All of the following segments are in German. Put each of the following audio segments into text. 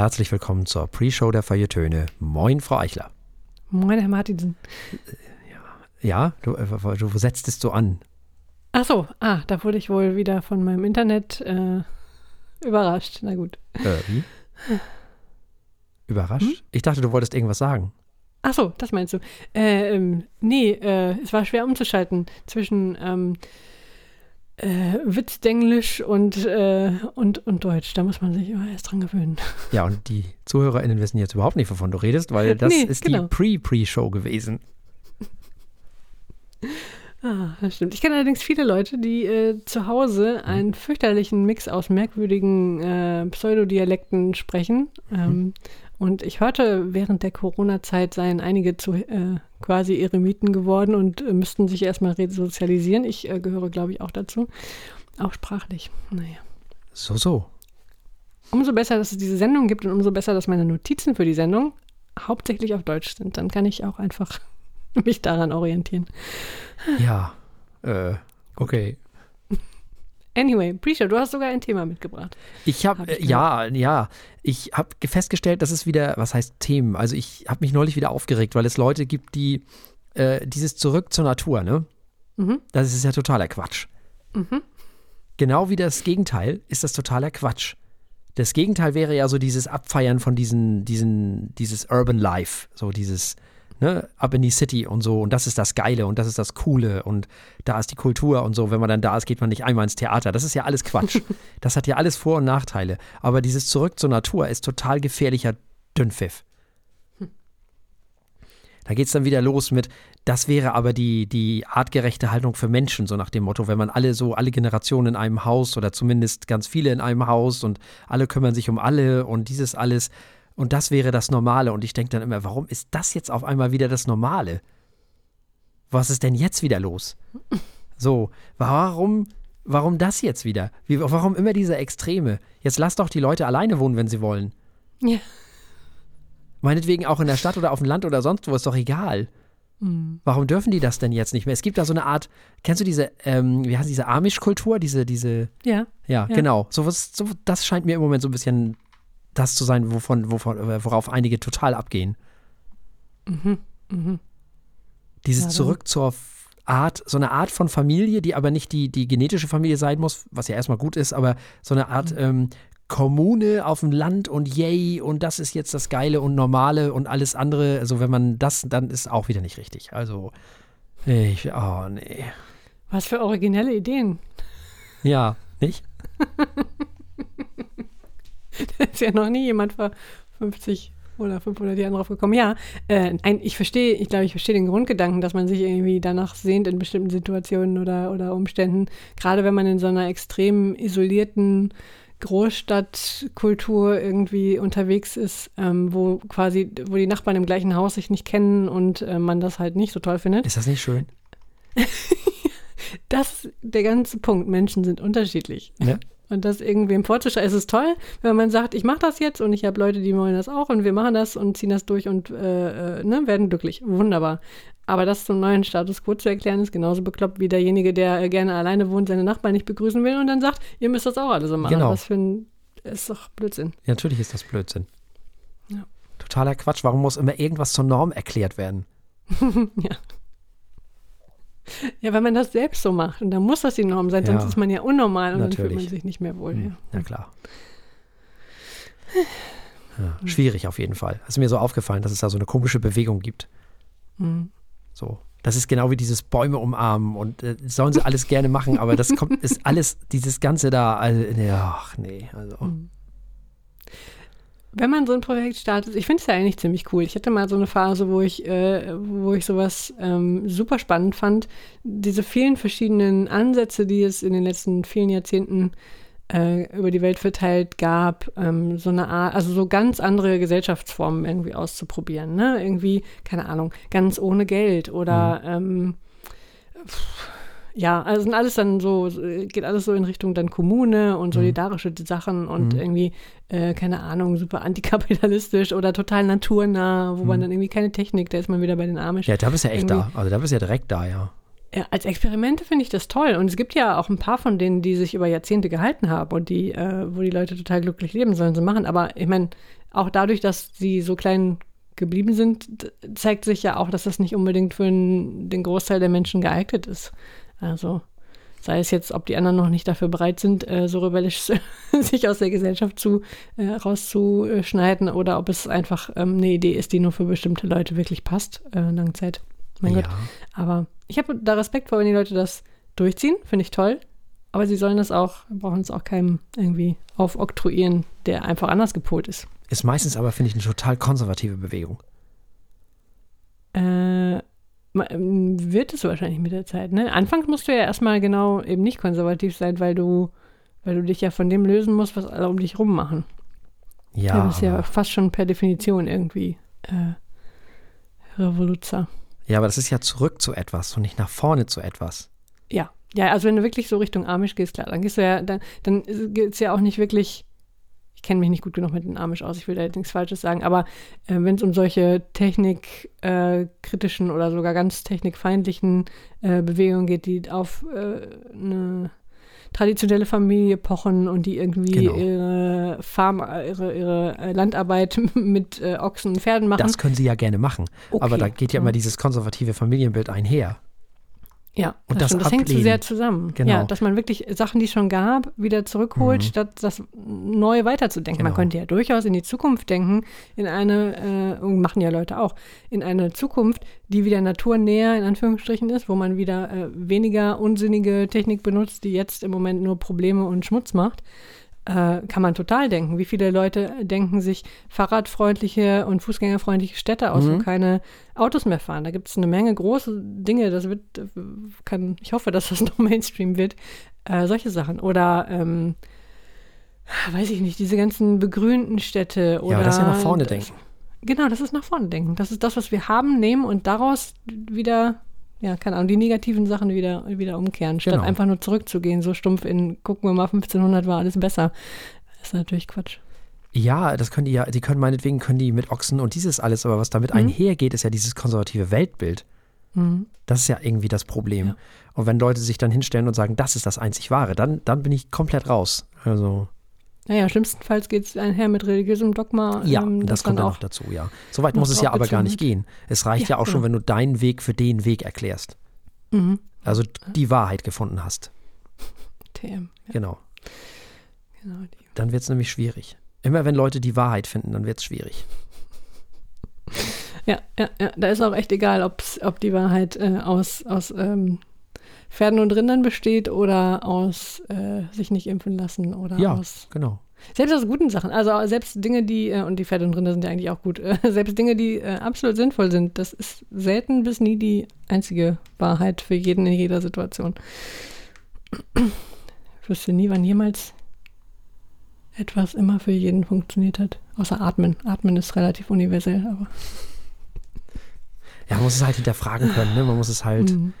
herzlich willkommen zur Pre-Show der Feiertöne. Moin, Frau Eichler. Moin, Herr Martinsen. Ja, du, äh, du setzt es so an. Ach so, ah, da wurde ich wohl wieder von meinem Internet äh, überrascht. Na gut. Äh, wie? Überrascht? Hm? Ich dachte, du wolltest irgendwas sagen. Ach so, das meinst du. Äh, ähm, nee, äh, es war schwer umzuschalten zwischen ähm, äh, Witzenglisch und, äh, und, und Deutsch. Da muss man sich immer erst dran gewöhnen. Ja, und die ZuhörerInnen wissen jetzt überhaupt nicht, wovon du redest, weil das Nee, ist genau. die Pre-Pre-Show gewesen. Ah, das stimmt. Ich kenne allerdings viele Leute, die äh, zu Hause einen fürchterlichen Mix aus merkwürdigen äh, Pseudodialekten sprechen. Ähm, und ich hörte, während der Corona-Zeit seien einige zu äh, quasi Eremiten geworden und äh, müssten sich erstmal resozialisieren. Ich äh, gehöre, glaube ich, auch dazu. Auch sprachlich. Naja. So, so. Umso besser, dass es diese Sendung gibt und umso besser, dass meine Notizen für die Sendung hauptsächlich auf Deutsch sind. Dann kann ich auch einfach mich daran orientieren. Ja. Äh, okay. Anyway, Prisha, du hast sogar ein Thema mitgebracht. Ich habe, Hab äh, ja, ja, ich habe festgestellt, dass es wieder, was heißt Themen? Also ich habe mich neulich wieder aufgeregt, weil es Leute gibt, die äh, dieses Zurück zur Natur, ne? Mhm. Das ist ja totaler Quatsch. Mhm. Genau wie das Gegenteil ist das totaler Quatsch. Das Gegenteil wäre ja so dieses Abfeiern von diesen, diesen, dieses Urban Life, so dieses, ne, ab in die City und so und das ist das Geile und das ist das Coole und da ist die Kultur und so. Wenn man dann da ist, geht man nicht einmal ins Theater. Das ist ja alles Quatsch. das hat ja alles Vor- und Nachteile. Aber dieses Zurück zur Natur ist total gefährlicher Dünnpfiff. Da geht es dann wieder los mit, das wäre aber die, die artgerechte Haltung für Menschen, so nach dem Motto, wenn man alle so, alle Generationen in einem Haus oder zumindest ganz viele in einem Haus und alle kümmern sich um alle und dieses alles und das wäre das Normale. Und ich denke dann immer, warum ist das jetzt auf einmal wieder das Normale? Was ist denn jetzt wieder los? So, warum, warum das jetzt wieder? Wie, warum immer diese Extreme? Jetzt lass doch die Leute alleine wohnen, wenn sie wollen. Ja. Meinetwegen auch in der Stadt oder auf dem Land oder sonst wo, ist doch egal. Warum dürfen die das denn jetzt nicht mehr? Es gibt da so eine Art, kennst du diese, ähm, wie heißt diese Amish-Kultur? Diese, diese, Ja. ja, Ja. genau. So was, so, das scheint mir im Moment so ein bisschen das zu sein, wovon, wovon, äh, worauf einige total abgehen. Dieses Ja, zurück zur Art, so eine Art von Familie, die aber nicht die, die genetische Familie sein muss, was ja erstmal gut ist, aber so eine Art ähm, Kommune auf dem Land und yay und das ist jetzt das Geile und Normale und alles andere. Also wenn man das, dann ist auch wieder nicht richtig. Also ich, oh nee. Was für originelle Ideen. Ja, nicht? Ist ja noch nie jemand vor 50 oder 500 Jahren drauf gekommen. Ja, äh, ein, ich verstehe, ich glaube, ich verstehe den Grundgedanken, dass man sich irgendwie danach sehnt in bestimmten Situationen oder, oder Umständen. Gerade wenn man in so einer extrem isolierten Großstadtkultur irgendwie unterwegs ist, ähm, wo quasi, wo die Nachbarn im gleichen Haus sich nicht kennen und äh, man das halt nicht so toll findet. Ist das nicht schön? Das ist der ganze Punkt. Menschen sind unterschiedlich. Ja. Und das irgendwem vorzuschreiben, es ist toll, wenn man sagt, ich mache das jetzt und ich habe Leute, die wollen das auch und wir machen das und ziehen das durch und äh, äh, ne, werden glücklich. Wunderbar. Aber das zum neuen Status quo zu erklären, ist genauso bekloppt wie derjenige, der äh, gerne alleine wohnt, seine Nachbarn nicht begrüßen will und dann sagt, ihr müsst das auch alle so machen. Genau. Was für ein, ist doch Blödsinn. Ja, natürlich ist das Blödsinn. Ja. Totaler Quatsch. Warum muss immer irgendwas zur Norm erklärt werden? ja. Ja, wenn man das selbst so macht und dann muss das die Norm sein, Ja. sonst ist man ja unnormal und dann fühlt Natürlich. man sich nicht mehr wohl. Hm, Ja. Na klar. Ja, schwierig auf jeden Fall. Es ist mir so aufgefallen, dass es da so eine komische Bewegung gibt. Mhm. So. Das ist genau wie dieses Bäume umarmen und äh, sollen sie alles gerne machen, aber das kommt, ist alles, dieses Ganze da, also, ach nee, also. Wenn man so ein Projekt startet, ich finde es ja eigentlich ziemlich cool. Ich hatte mal so eine Phase, wo ich, äh, wo ich sowas ähm, super spannend fand. Diese vielen verschiedenen Ansätze, die es in den letzten vielen Jahrzehnten äh, über die Welt verteilt gab, ähm, so eine Art, also so ganz andere Gesellschaftsformen irgendwie auszuprobieren. Ne? Irgendwie, keine Ahnung, ganz ohne Geld oder ähm, pff, ja, also sind alles dann so, geht alles so in Richtung dann Kommune und solidarische Sachen und irgendwie, äh, keine Ahnung, super antikapitalistisch oder total naturnah, wo man dann irgendwie keine Technik, da ist man wieder bei den Amish. Ja, da bist du ja echt Irgendwie- da. Also da bist du ja direkt da, ja. Ja, als Experimente finde ich das toll. Und es gibt ja auch ein paar von denen, die sich über Jahrzehnte gehalten haben und die, äh, wo die Leute total glücklich leben sollen, sie machen. Aber ich meine, auch dadurch, dass sie so klein geblieben sind, zeigt sich ja auch, dass das nicht unbedingt für den Großteil der Menschen geeignet ist. Also sei es jetzt, ob die anderen noch nicht dafür bereit sind, äh, so rebellisch sich aus der Gesellschaft zu äh, rauszuschneiden oder ob es einfach ähm, eine Idee ist, die nur für bestimmte Leute wirklich passt, äh, Langzeit. Mein ja. Gott. Aber ich habe da Respekt vor, wenn die Leute das durchziehen, finde ich toll. Aber sie sollen das auch, brauchen es auch keinem irgendwie aufoktroyieren, der einfach anders gepolt ist. Ist meistens aber, finde ich, eine total konservative Bewegung. Äh, wird es wahrscheinlich mit der Zeit, ne? Anfangs musst du ja erstmal genau eben nicht konservativ sein, weil du, weil du dich ja von dem lösen musst, was alle um dich rum machen. Ja. Das ist ja fast schon per Definition irgendwie äh, Revoluzer. Ja, aber das ist ja zurück zu etwas und nicht nach vorne zu etwas. Ja. Ja, also wenn du wirklich so Richtung Amish gehst, klar, dann gehst du ja, dann, dann geht es ja auch nicht wirklich ich kenne mich nicht gut genug mit den Amish aus, ich will da jetzt nichts Falsches sagen, aber äh, wenn es um solche technikkritischen äh, oder sogar ganz technikfeindlichen äh, Bewegungen geht, die auf äh, eine traditionelle Familie pochen und die irgendwie genau. ihre Farm, ihre, ihre äh, Landarbeit mit äh, Ochsen und Pferden machen. Das können sie ja gerne machen. Okay. Aber da geht ja immer dieses konservative Familienbild einher. Ja, und das, das, das hängt zu sehr zusammen. Genau. Ja, dass man wirklich Sachen, die es schon gab, wieder zurückholt, mhm. statt das neu weiterzudenken. Genau. Man könnte ja durchaus in die Zukunft denken, in eine, äh, machen ja Leute auch, in eine Zukunft, die wieder naturnäher in Anführungsstrichen ist, wo man wieder äh, weniger unsinnige Technik benutzt, die jetzt im Moment nur Probleme und Schmutz macht äh, kann man total denken. Wie viele Leute denken sich fahrradfreundliche und fußgängerfreundliche Städte aus, mhm. wo keine Autos mehr fahren? Da gibt es eine Menge große Dinge. Das wird, kann, ich hoffe, dass das noch Mainstream wird. Äh, solche Sachen. Oder ähm, weiß ich nicht, diese ganzen begrünten Städte. Oder ja, aber das ist ja nach vorne denken. Genau, das ist nach vorne denken. Das ist das, was wir haben, nehmen und daraus wieder ja, keine Ahnung, die negativen Sachen wieder, wieder umkehren, statt genau. einfach nur zurückzugehen, so stumpf in, gucken wir mal, 1500 war alles besser. Das ist natürlich Quatsch. Ja, das können die ja, die können meinetwegen, können die mit Ochsen und dieses alles, aber was damit mhm. einhergeht, ist ja dieses konservative Weltbild. Mhm. Das ist ja irgendwie das Problem. Ja. Und wenn Leute sich dann hinstellen und sagen, das ist das einzig Wahre, dann, dann bin ich komplett raus. Also. Naja, schlimmstenfalls geht es einher mit religiösem Dogma. Ja, ähm, das, das kommt dann auch dazu, ja. Soweit muss es ja aber gar nicht gehen. Es reicht ja, ja auch schon, genau. wenn du deinen Weg für den Weg erklärst. Mhm. Also die Wahrheit gefunden hast. TM. Ja. Genau. genau dann wird es nämlich schwierig. Immer wenn Leute die Wahrheit finden, dann wird es schwierig. Ja, ja, ja. Da ist auch echt egal, ob die Wahrheit äh, aus, aus ähm, Pferden und Rindern besteht oder aus äh, sich nicht impfen lassen oder ja, aus. genau. Selbst aus guten Sachen, also selbst Dinge, die, äh, und die Pferde und Rinder sind ja eigentlich auch gut, äh, selbst Dinge, die äh, absolut sinnvoll sind, das ist selten bis nie die einzige Wahrheit für jeden in jeder Situation. Ich wüsste nie, wann jemals etwas immer für jeden funktioniert hat. Außer Atmen. Atmen ist relativ universell, aber. Ja, man muss es halt hinterfragen können, ne? Man muss es halt. Mhm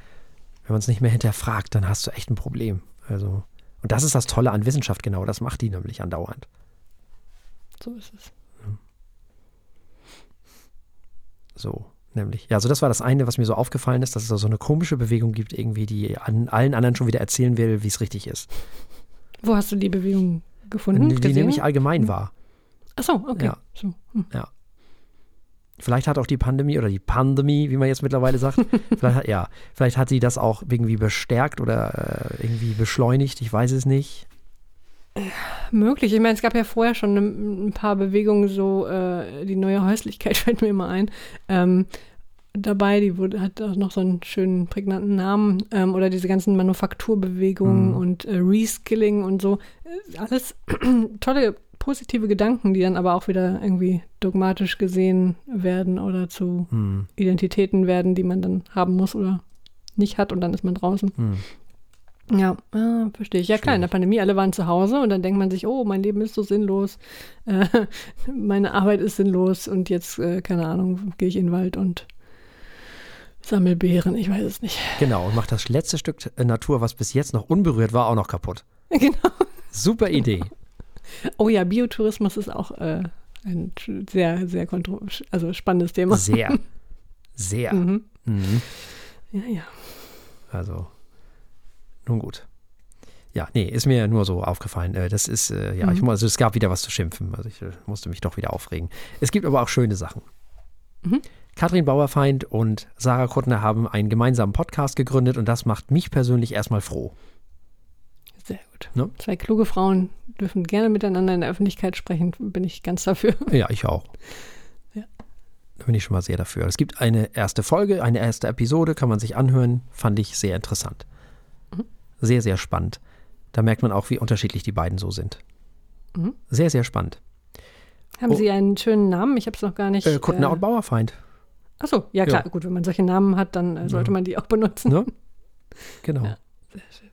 wenn man es nicht mehr hinterfragt, dann hast du echt ein Problem. Also, und das ist das Tolle an Wissenschaft, genau. Das macht die nämlich andauernd. So ist es. So, nämlich. Ja, also das war das eine, was mir so aufgefallen ist, dass es da so eine komische Bewegung gibt, irgendwie, die an allen anderen schon wieder erzählen will, wie es richtig ist. Wo hast du die Bewegung gefunden? Die, die nämlich allgemein war. Ach so, okay. Ja. So. Hm. ja. Vielleicht hat auch die Pandemie oder die Pandemie, wie man jetzt mittlerweile sagt, vielleicht hat, ja, vielleicht hat sie das auch irgendwie bestärkt oder äh, irgendwie beschleunigt, ich weiß es nicht. Möglich. Ich meine, es gab ja vorher schon ein, ein paar Bewegungen, so äh, die neue Häuslichkeit fällt mir immer ein. Ähm, dabei, die wurde, hat auch noch so einen schönen prägnanten Namen ähm, oder diese ganzen Manufakturbewegungen mhm. und äh, Reskilling und so. Äh, alles tolle positive Gedanken, die dann aber auch wieder irgendwie dogmatisch gesehen werden oder zu hm. Identitäten werden, die man dann haben muss oder nicht hat und dann ist man draußen. Hm. Ja, ah, verstehe ich. Ja, klar, in der Pandemie, alle waren zu Hause und dann denkt man sich, oh, mein Leben ist so sinnlos, äh, meine Arbeit ist sinnlos und jetzt, äh, keine Ahnung, gehe ich in den Wald und sammle Beeren, ich weiß es nicht. Genau, und macht das letzte Stück Natur, was bis jetzt noch unberührt war, auch noch kaputt. Genau. Super Idee. Oh ja, Biotourismus ist auch äh, ein sehr, sehr also spannendes Thema. Sehr. Sehr. Mhm. Mhm. Ja, ja. Also, nun gut. Ja, nee, ist mir nur so aufgefallen. Äh, Das ist, äh, ja, Mhm. ich, also es gab wieder was zu schimpfen. Also ich äh, musste mich doch wieder aufregen. Es gibt aber auch schöne Sachen. Mhm. Katrin Bauerfeind und Sarah Kuttner haben einen gemeinsamen Podcast gegründet und das macht mich persönlich erstmal froh. Sehr gut. Ne? Zwei kluge Frauen dürfen gerne miteinander in der Öffentlichkeit sprechen, bin ich ganz dafür. Ja, ich auch. Ja. Da bin ich schon mal sehr dafür. Es gibt eine erste Folge, eine erste Episode, kann man sich anhören. Fand ich sehr interessant. Mhm. Sehr, sehr spannend. Da merkt man auch, wie unterschiedlich die beiden so sind. Mhm. Sehr, sehr spannend. Haben Oh. Sie einen schönen Namen? Ich habe es noch gar nicht. Äh, Kuttner und Bauerfeind. Achso, ja klar, Ja. gut, wenn man solche Namen hat, dann äh, sollte Ja. man die auch benutzen. Ne? Genau. Ja, sehr schön.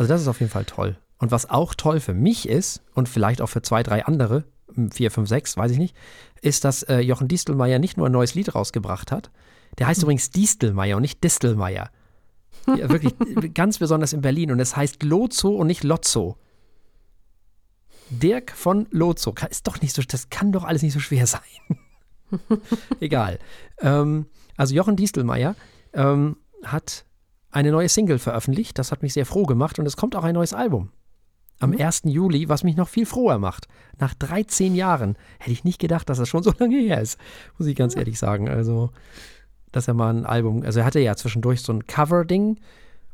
Also das ist auf jeden Fall toll. Und was auch toll für mich ist und vielleicht auch für zwei, drei andere, m, vier, fünf, sechs, weiß ich nicht, ist, dass äh, Jochen Distelmeier nicht nur ein neues Lied rausgebracht hat. Der heißt übrigens Distelmeier und nicht Distelmeier. Ja, wirklich ganz besonders in Berlin und es heißt Lozo und nicht Lotzo. Dirk von Lozo. Ist doch nicht so, das kann doch alles nicht so schwer sein. Egal. Ähm, also Jochen Distelmeier ähm, hat eine neue Single veröffentlicht. Das hat mich sehr froh gemacht und es kommt auch ein neues Album. Am 1. Juli, was mich noch viel froher macht. Nach 13 Jahren hätte ich nicht gedacht, dass das schon so lange her ist. Muss ich ganz ehrlich sagen. Also, dass er mal ein Album, also er hatte ja zwischendurch so ein Cover-Ding,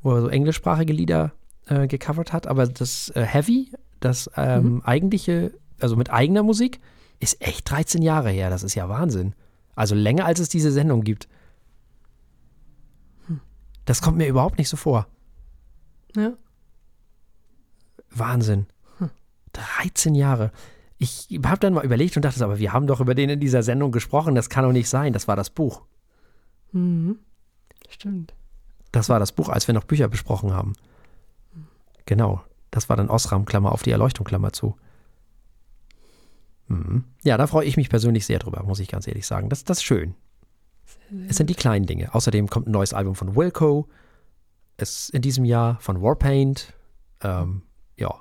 wo er so englischsprachige Lieder äh, gecovert hat, aber das äh, Heavy, das ähm, eigentliche, also mit eigener Musik, ist echt 13 Jahre her. Das ist ja Wahnsinn. Also länger, als es diese Sendung gibt. Das kommt mir überhaupt nicht so vor. Ja. Wahnsinn. 13 Jahre. Ich habe dann mal überlegt und dachte, aber wir haben doch über den in dieser Sendung gesprochen. Das kann doch nicht sein. Das war das Buch. Mhm. Stimmt. Das war das Buch, als wir noch Bücher besprochen haben. Genau. Das war dann Osram, Klammer auf die Erleuchtung, Klammer zu. Mhm. Ja, da freue ich mich persönlich sehr drüber, muss ich ganz ehrlich sagen. Das, das ist schön. Es sind die kleinen Dinge. Außerdem kommt ein neues Album von Wilco. Es in diesem Jahr von Warpaint. Ähm, ja,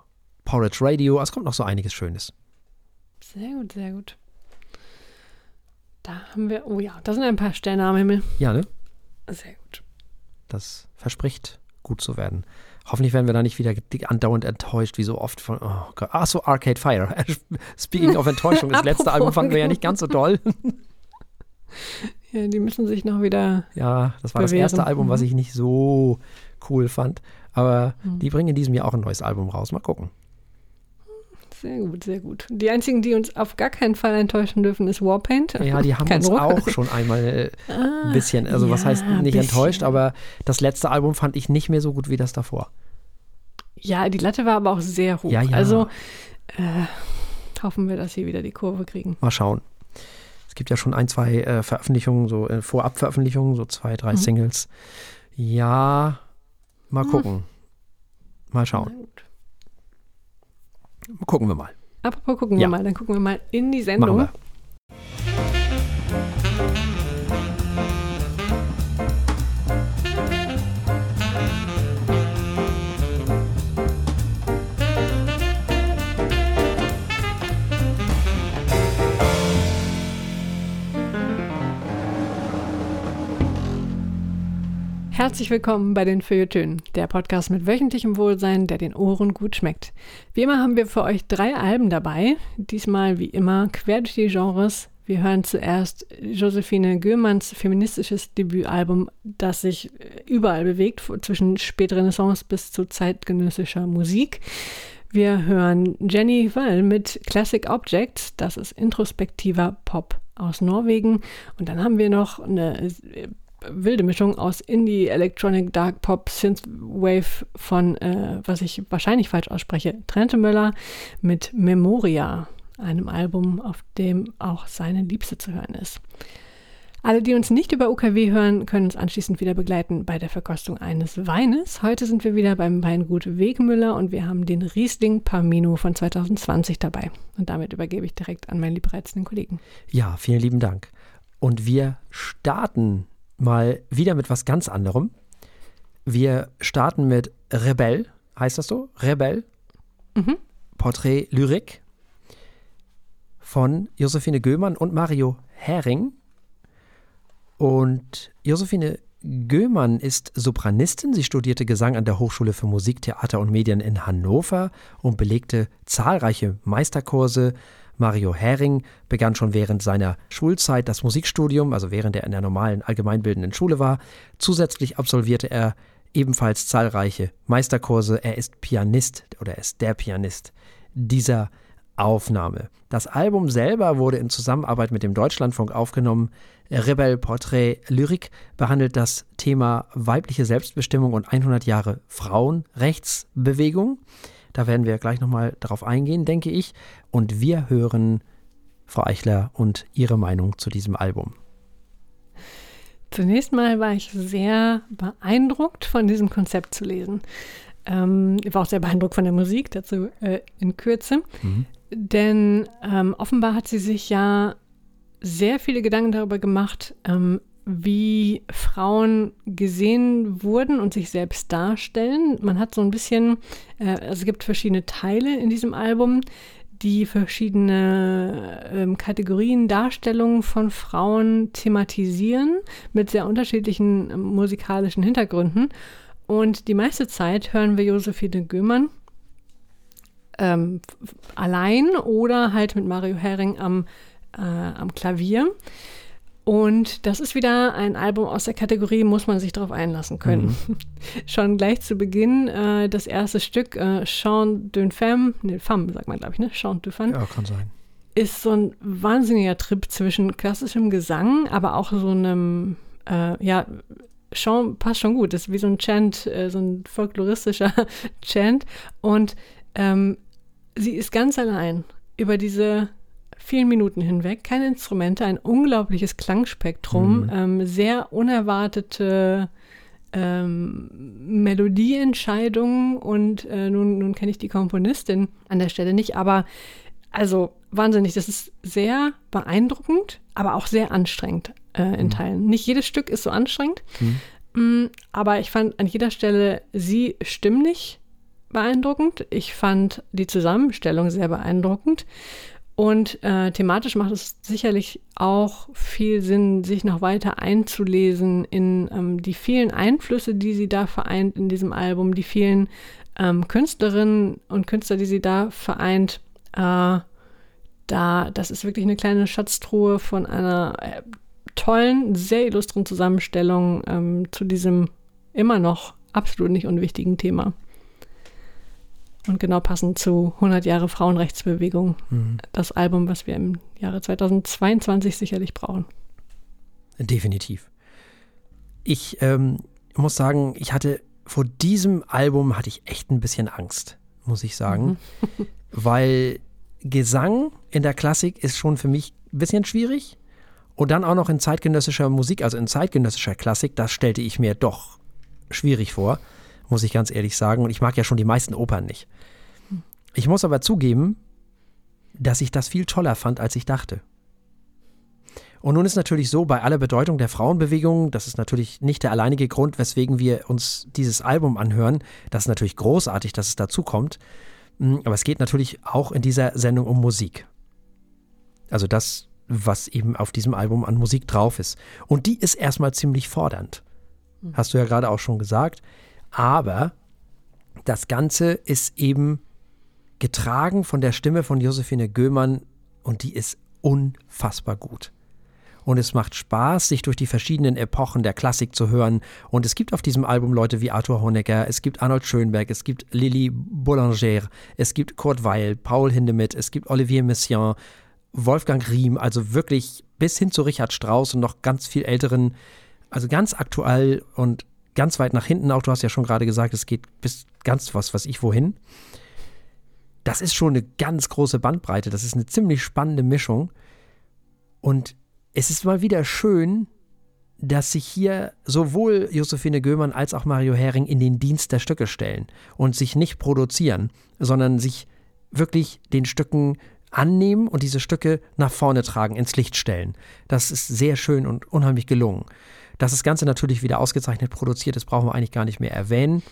Porridge Radio. Es kommt noch so einiges Schönes. Sehr gut, sehr gut. Da haben wir, oh ja, da sind ein paar Sterne am Himmel. Ja, ne? Sehr gut. Das verspricht gut zu werden. Hoffentlich werden wir da nicht wieder andauernd enttäuscht, wie so oft von. Oh Gott. Ach so, Arcade Fire. Speaking of Enttäuschung, das letzte. Album fanden wir ja nicht ganz so doll. Ja, die müssen sich noch wieder. Ja, das war das Bewähren. erste Album, was Mhm. ich nicht so cool fand. Aber Mhm. die bringen in diesem Jahr auch ein neues Album raus. Mal gucken. Sehr gut, sehr gut. Die einzigen, die uns auf gar keinen Fall enttäuschen dürfen, ist Warpaint. Ja, die haben Kein uns Druck. auch schon einmal äh, Ah, ein bisschen, also was ja, heißt nicht bisschen. enttäuscht, aber das letzte Album fand ich nicht mehr so gut wie das davor. Ja, die Latte war aber auch sehr hoch. Ja, ja. Also äh, hoffen wir, dass sie wieder die Kurve kriegen. Mal schauen. Es gibt ja schon ein, zwei äh, Veröffentlichungen, so äh, Vorabveröffentlichungen, so zwei, drei Mhm. Singles. Ja, mal gucken. Mal schauen. Gucken wir mal. Apropos gucken Ja. wir mal, dann gucken wir mal in die Machen Sendung. wir. Herzlich willkommen bei den Feuilletönen, der Podcast mit wöchentlichem Wohlsein, der den Ohren gut schmeckt. Wie immer haben wir für euch drei Alben dabei, diesmal wie immer quer durch die Genres. Wir hören zuerst Josephine Göhmanns feministisches Debütalbum, das sich äh, überall bewegt, zwischen Spätrenaissance bis zu zeitgenössischer Musik. Wir hören Jenny Wall mit Classic Objects, das ist introspektiver Pop aus Norwegen. Und dann haben wir noch eine äh, wilde Mischung aus Indie, Electronic, Dark Pop, Synthwave von, äh, was ich wahrscheinlich falsch ausspreche, Trente Möller mit Memoria, einem Album, auf dem auch seine Liebste zu hören ist. Alle, die uns nicht über UKW hören, können uns anschließend wieder begleiten bei der Verkostung eines Weines. Heute sind wir wieder beim Weingut Wegmüller und wir haben den Riesling Parmino von 2020 dabei. Und damit übergebe ich direkt an meinen liebreizenden Kollegen. Ja, vielen lieben Dank. Und wir starten mal wieder mit was ganz anderem. Wir starten mit Rebell, heißt das so? Rebell, Mhm. Porträt Lyrik von Josephine Göhmann und Mario Hering. Und Josephine Göhmann ist Sopranistin. Sie studierte Gesang an der Hochschule für Musik, Theater und Medien in Hannover und belegte zahlreiche Meisterkurse. Mario Hering begann schon während seiner Schulzeit das Musikstudium, also während er in der normalen allgemeinbildenden Schule war. Zusätzlich absolvierte er ebenfalls zahlreiche Meisterkurse. Er ist Pianist oder er ist der Pianist dieser Aufnahme. Das Album selber wurde in Zusammenarbeit mit dem Deutschlandfunk aufgenommen. Rebel Portrait Lyrik behandelt das Thema weibliche Selbstbestimmung und 100 Jahre Frauenrechtsbewegung. Da werden wir gleich nochmal darauf eingehen, denke ich. Und wir hören Frau Eichler und Ihre Meinung zu diesem Album. Zunächst mal war ich sehr beeindruckt von diesem Konzept zu lesen. Ähm, ich war auch sehr beeindruckt von der Musik, dazu äh, in Kürze. Mhm. Denn ähm, offenbar hat sie sich ja sehr viele Gedanken darüber gemacht, ähm, wie Frauen gesehen wurden und sich selbst darstellen. Man hat so ein bisschen, äh, also es gibt verschiedene Teile in diesem Album, die verschiedene ähm, Kategorien, Darstellungen von Frauen thematisieren mit sehr unterschiedlichen äh, musikalischen Hintergründen. Und die meiste Zeit hören wir Josephine Göhmann ähm, allein oder halt mit Mario Hering am, äh, am Klavier. Und das ist wieder ein Album aus der Kategorie, muss man sich darauf einlassen können. Mhm. Schon gleich zu Beginn äh, das erste Stück, äh, Chant d'une femme, ne, femme sagt man, glaube ich, ne? Chant de femme. Ja, kann sein. Ist so ein wahnsinniger Trip zwischen klassischem Gesang, aber auch so einem, äh, ja, Chant passt schon gut. Das ist wie so ein Chant, äh, so ein folkloristischer Chant. Und ähm, sie ist ganz allein über diese vielen Minuten hinweg, keine Instrumente, ein unglaubliches Klangspektrum, mhm. ähm, sehr unerwartete ähm, Melodieentscheidungen und äh, nun, nun kenne ich die Komponistin an der Stelle nicht, aber also wahnsinnig, das ist sehr beeindruckend, aber auch sehr anstrengend äh, in mhm. Teilen. Nicht jedes Stück ist so anstrengend, mhm. Mm, aber ich fand an jeder Stelle sie stimmlich beeindruckend. Ich fand die Zusammenstellung sehr beeindruckend. Und äh, thematisch macht es sicherlich auch viel Sinn, sich noch weiter einzulesen in ähm, die vielen Einflüsse, die sie da vereint in diesem Album, die vielen ähm, Künstlerinnen und Künstler, die sie da vereint. Äh, da, das ist wirklich eine kleine Schatztruhe von einer äh, tollen, sehr illustren Zusammenstellung ähm, zu diesem immer noch absolut nicht unwichtigen Thema. Und genau passend zu 100 Jahre Frauenrechtsbewegung, mhm. das Album, was wir im Jahre 2022 sicherlich brauchen. Definitiv. Ich ähm, muss sagen, ich hatte vor diesem Album hatte ich echt ein bisschen Angst, muss ich sagen, mhm. weil Gesang in der Klassik ist schon für mich ein bisschen schwierig. Und dann auch noch in zeitgenössischer Musik, also in zeitgenössischer Klassik, das stellte ich mir doch schwierig vor muss ich ganz ehrlich sagen. Und ich mag ja schon die meisten Opern nicht. Ich muss aber zugeben, dass ich das viel toller fand, als ich dachte. Und nun ist natürlich so, bei aller Bedeutung der Frauenbewegung, das ist natürlich nicht der alleinige Grund, weswegen wir uns dieses Album anhören. Das ist natürlich großartig, dass es dazu kommt. Hm, aber es geht natürlich auch in dieser Sendung um Musik. Also das, was eben auf diesem Album an Musik drauf ist. Und die ist erstmal ziemlich fordernd. Hm. Hast du ja gerade auch schon gesagt. Aber das Ganze ist eben getragen von der Stimme von Josephine Göhmann und die ist unfassbar gut. Und es macht Spaß, sich durch die verschiedenen Epochen der Klassik zu hören. Und es gibt auf diesem Album Leute wie Arthur Honegger, es gibt Arnold Schönberg, es gibt Lily Boulanger, es gibt Kurt Weil, Paul Hindemith, es gibt Olivier Messiaen, Wolfgang Riem, also wirklich bis hin zu Richard Strauss und noch ganz viel älteren, also ganz aktuell und ganz weit nach hinten auch. Du hast ja schon gerade gesagt, es geht bis ganz was, was ich wohin. Das ist schon eine ganz große Bandbreite. Das ist eine ziemlich spannende Mischung. Und es ist mal wieder schön, dass sich hier sowohl Josephine Göhmann als auch Mario Hering in den Dienst der Stücke stellen und sich nicht produzieren, sondern sich wirklich den Stücken annehmen und diese Stücke nach vorne tragen, ins Licht stellen. Das ist sehr schön und unheimlich gelungen. Dass das Ganze natürlich wieder ausgezeichnet produziert ist, brauchen wir eigentlich gar nicht mehr erwähnen.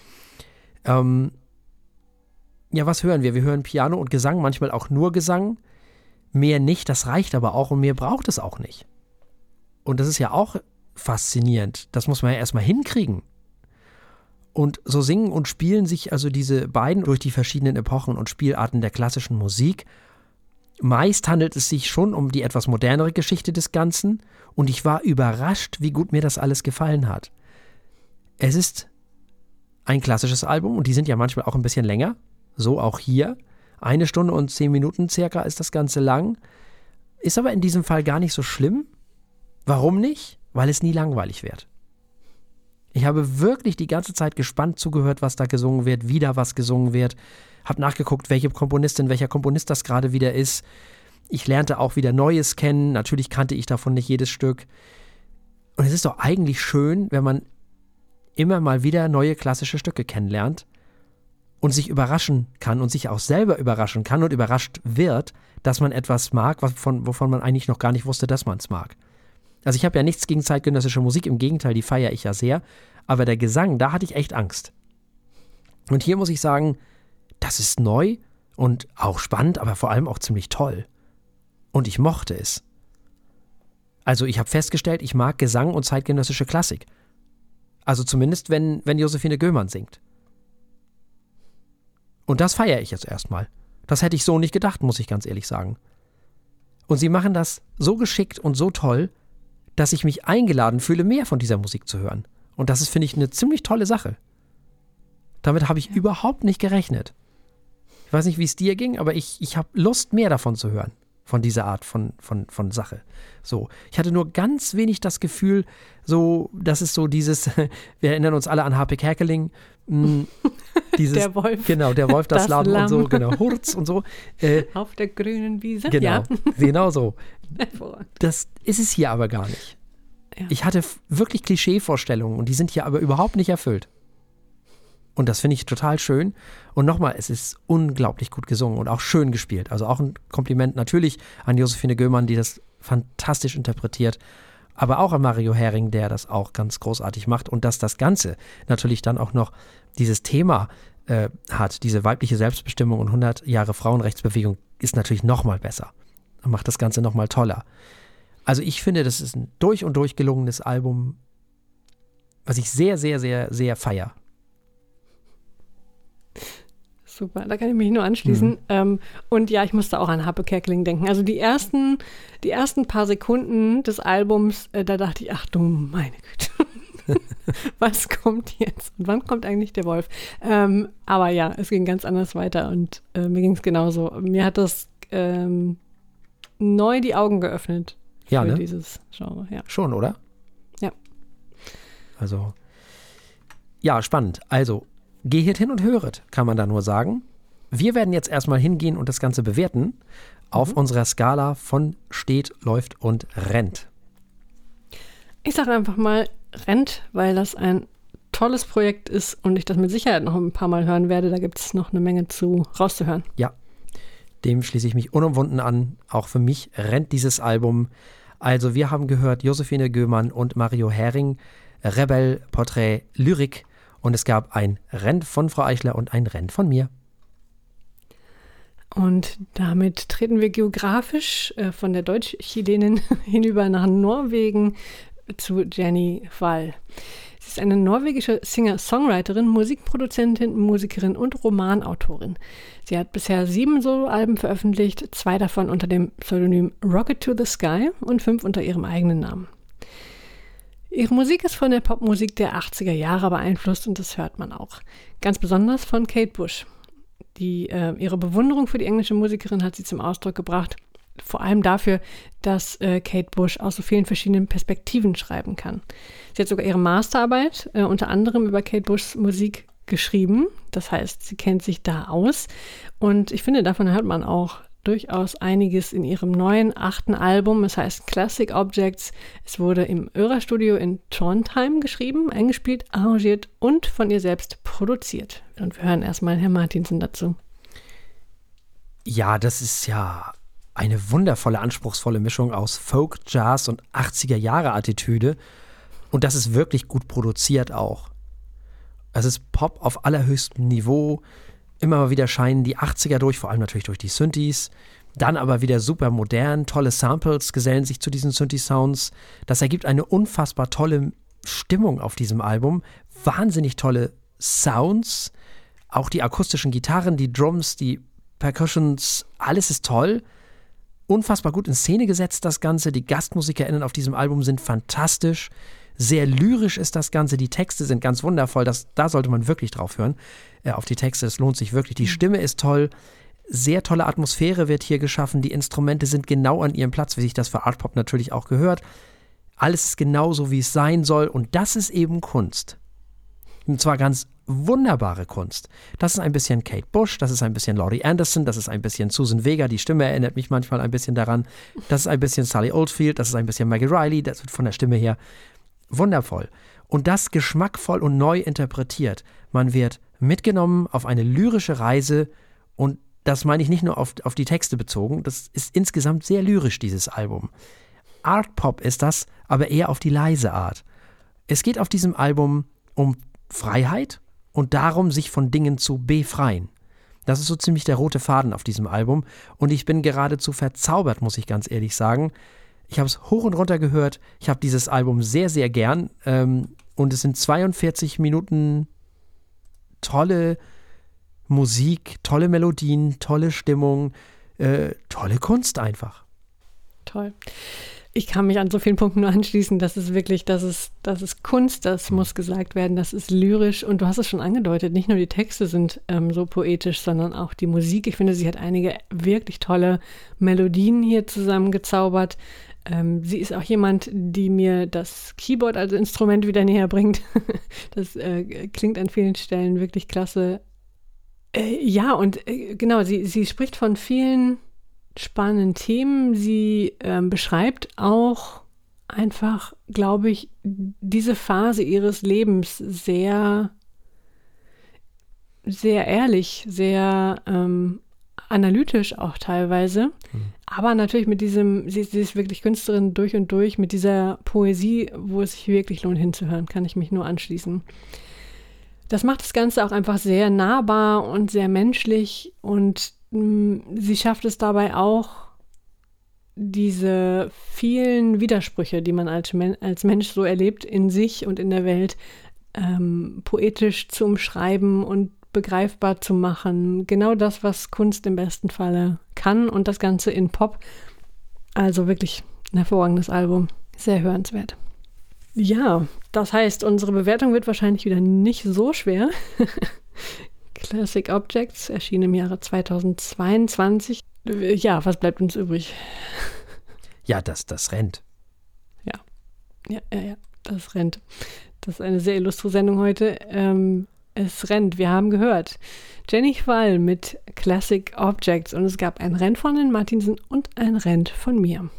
Ähm, ja, was hören wir? Wir hören Piano und Gesang, manchmal auch nur Gesang. Mehr nicht, das reicht aber auch und mehr braucht es auch nicht. Und das ist ja auch faszinierend. Das muss man ja erstmal hinkriegen. Und so singen und spielen sich also diese beiden durch die verschiedenen Epochen und Spielarten der klassischen Musik. Meist handelt es sich schon um die etwas modernere Geschichte des Ganzen und ich war überrascht, wie gut mir das alles gefallen hat. Es ist ein klassisches Album und die sind ja manchmal auch ein bisschen länger, so auch hier. Eine Stunde und zehn Minuten circa ist das Ganze lang, ist aber in diesem Fall gar nicht so schlimm. Warum nicht? Weil es nie langweilig wird. Ich habe wirklich die ganze Zeit gespannt zugehört, was da gesungen wird, wie da was gesungen wird. Hab nachgeguckt, welche Komponistin, welcher Komponist das gerade wieder ist. Ich lernte auch wieder Neues kennen. Natürlich kannte ich davon nicht jedes Stück. Und es ist doch eigentlich schön, wenn man immer mal wieder neue klassische Stücke kennenlernt und sich überraschen kann und sich auch selber überraschen kann und überrascht wird, dass man etwas mag, wovon, wovon man eigentlich noch gar nicht wusste, dass man es mag. Also ich habe ja nichts gegen zeitgenössische Musik, im Gegenteil, die feiere ich ja sehr. Aber der Gesang, da hatte ich echt Angst. Und hier muss ich sagen, das ist neu und auch spannend, aber vor allem auch ziemlich toll. Und ich mochte es. Also ich habe festgestellt, ich mag Gesang und zeitgenössische Klassik. Also zumindest, wenn, wenn Josephine Göhmann singt. Und das feiere ich jetzt erstmal. Das hätte ich so nicht gedacht, muss ich ganz ehrlich sagen. Und sie machen das so geschickt und so toll, dass ich mich eingeladen fühle, mehr von dieser Musik zu hören. Und das ist, finde ich, eine ziemlich tolle Sache. Damit habe ich ja. überhaupt nicht gerechnet. Ich weiß nicht, wie es dir ging, aber ich, ich habe Lust, mehr davon zu hören. Von dieser Art von, von, von Sache. So. Ich hatte nur ganz wenig das Gefühl, so, das ist so dieses, wir erinnern uns alle an H.P. Kerkeling, hm, dieses, der Wolf. Genau, der Wolf, das, das Lamm, Lamm, und so, genau, Hurz und so. Äh, Auf der grünen Wiese. Genau, ja. genau so. Das ist es hier aber gar nicht. Ja. Ich hatte wirklich Klischeevorstellungen und die sind hier aber überhaupt nicht erfüllt. Und das finde ich total schön. Und nochmal, es ist unglaublich gut gesungen und auch schön gespielt. Also auch ein Kompliment natürlich an Josephine Göhmann, die das fantastisch interpretiert. Aber auch an Mario Hering, der das auch ganz großartig macht. Und dass das Ganze natürlich dann auch noch dieses Thema äh, hat, diese weibliche Selbstbestimmung und 100 Jahre Frauenrechtsbewegung, ist natürlich nochmal besser. Und macht das Ganze nochmal toller. Also ich finde, das ist ein durch und durch gelungenes Album, was ich sehr, sehr, sehr, sehr feier. Super, da kann ich mich nur anschließen. Mhm. Ähm, und ja, ich musste auch an Happe Kerkeling denken. Also die ersten, die ersten paar Sekunden des Albums, äh, da dachte ich, ach du meine Güte. Was kommt jetzt? Und wann kommt eigentlich der Wolf? Ähm, aber ja, es ging ganz anders weiter und äh, mir ging es genauso. Mir hat das ähm, neu die Augen geöffnet ja, für ne? dieses Genre. Ja. Schon, oder? Ja. Also, ja, spannend. Also, gehet hin und höret, kann man da nur sagen. Wir werden jetzt erstmal hingehen und das Ganze bewerten auf mhm. unserer Skala von steht, läuft und rennt. Ich sage einfach mal rennt, weil das ein tolles Projekt ist und ich das mit Sicherheit noch ein paar Mal hören werde. Da gibt es noch eine Menge zu rauszuhören. Ja, dem schließe ich mich unumwunden an. Auch für mich rennt dieses Album. Also wir haben gehört Josephine Göhmann und Mario Hering, Rebel, Porträt, Lyrik und es gab ein Renn von Frau Eichler und ein Renn von mir. Und damit treten wir geografisch äh, von der Deutsch-Chilenin hinüber nach Norwegen zu Jenny Wall. Sie ist eine norwegische Singer-Songwriterin, Musikproduzentin, Musikerin und Romanautorin. Sie hat bisher sieben Soloalben veröffentlicht, zwei davon unter dem Pseudonym Rocket to the Sky und fünf unter ihrem eigenen Namen. Ihre Musik ist von der Popmusik der 80er Jahre beeinflusst und das hört man auch. Ganz besonders von Kate Bush. Die, äh, ihre Bewunderung für die englische Musikerin hat sie zum Ausdruck gebracht vor allem dafür, dass äh, Kate Bush aus so vielen verschiedenen Perspektiven schreiben kann. Sie hat sogar ihre Masterarbeit äh, unter anderem über Kate Bushs Musik geschrieben. Das heißt, sie kennt sich da aus. Und ich finde, davon hört man auch durchaus einiges in ihrem neuen achten Album. Es heißt Classic Objects. Es wurde im Öra-Studio in Trondheim geschrieben, eingespielt, arrangiert und von ihr selbst produziert. Und wir hören erstmal Herrn Martinsen dazu. Ja, das ist ja eine wundervolle, anspruchsvolle Mischung aus Folk, Jazz und 80er Jahre Attitüde. Und das ist wirklich gut produziert auch. Es ist Pop auf allerhöchstem Niveau. Immer wieder scheinen die 80er durch, vor allem natürlich durch die Synthes. Dann aber wieder super modern, tolle Samples gesellen sich zu diesen Synthi-Sounds. Das ergibt eine unfassbar tolle Stimmung auf diesem Album. Wahnsinnig tolle Sounds. Auch die akustischen Gitarren, die Drums, die Percussions, alles ist toll. Unfassbar gut in Szene gesetzt, das Ganze. Die GastmusikerInnen auf diesem Album sind fantastisch. Sehr lyrisch ist das Ganze. Die Texte sind ganz wundervoll. Das, da sollte man wirklich drauf hören. Äh, auf die Texte, es lohnt sich wirklich. Die Stimme ist toll. Sehr tolle Atmosphäre wird hier geschaffen. Die Instrumente sind genau an ihrem Platz, wie sich das für Art Pop natürlich auch gehört. Alles ist genauso, wie es sein soll. Und das ist eben Kunst. Und zwar ganz wunderbare Kunst. Das ist ein bisschen Kate Bush, das ist ein bisschen Laurie Anderson, das ist ein bisschen Susan Vega, die Stimme erinnert mich manchmal ein bisschen daran. Das ist ein bisschen Sally Oldfield, das ist ein bisschen Maggie Riley, das wird von der Stimme her wundervoll. Und das geschmackvoll und neu interpretiert. Man wird mitgenommen auf eine lyrische Reise und das meine ich nicht nur auf, auf die Texte bezogen, das ist insgesamt sehr lyrisch, dieses Album. Art Pop ist das, aber eher auf die leise Art. Es geht auf diesem Album um Freiheit und darum, sich von Dingen zu befreien. Das ist so ziemlich der rote Faden auf diesem Album und ich bin geradezu verzaubert, muss ich ganz ehrlich sagen. Ich habe es hoch und runter gehört. Ich habe dieses Album sehr, sehr gern ähm, und es sind 42 Minuten tolle Musik, tolle Melodien, tolle Stimmung, äh, tolle Kunst einfach. Toll. Ich kann mich an so vielen Punkten nur anschließen. Das ist wirklich, das ist, das ist Kunst, das muss gesagt werden, das ist lyrisch. Und du hast es schon angedeutet, nicht nur die Texte sind ähm, so poetisch, sondern auch die Musik. Ich finde, sie hat einige wirklich tolle Melodien hier zusammengezaubert. Ähm, sie ist auch jemand, die mir das Keyboard als Instrument wieder näher bringt. das äh, klingt an vielen Stellen wirklich klasse. Äh, ja, und äh, genau, sie, sie spricht von vielen spannenden Themen. Sie ähm, beschreibt auch einfach, glaube ich, diese Phase ihres Lebens sehr, sehr ehrlich, sehr ähm, analytisch auch teilweise. Mhm. Aber natürlich mit diesem, sie, sie, ist wirklich Künstlerin durch und durch, mit dieser Poesie, wo es sich wirklich lohnt hinzuhören, kann ich mich nur anschließen. Das macht das Ganze auch einfach sehr nahbar und sehr menschlich und sie schafft es dabei auch, diese vielen Widersprüche, die man als, Men als Mensch so erlebt, in sich und in der Welt ähm, poetisch zu umschreiben und begreifbar zu machen. Genau das, was Kunst im besten Falle kann und das Ganze in Pop. Also wirklich ein hervorragendes Album. Sehr hörenswert. Ja, das heißt, unsere Bewertung wird wahrscheinlich wieder nicht so schwer. Classic Objects erschien im Jahre 2022. Ja, was bleibt uns übrig? Ja, das, das rennt. Ja, ja, ja, ja, das rennt. Das ist eine sehr illustre Sendung heute. Ähm, es rennt, wir haben gehört. Jenny Wall mit Classic Objects und es gab ein Renn von den Martinsen und ein Renn von mir.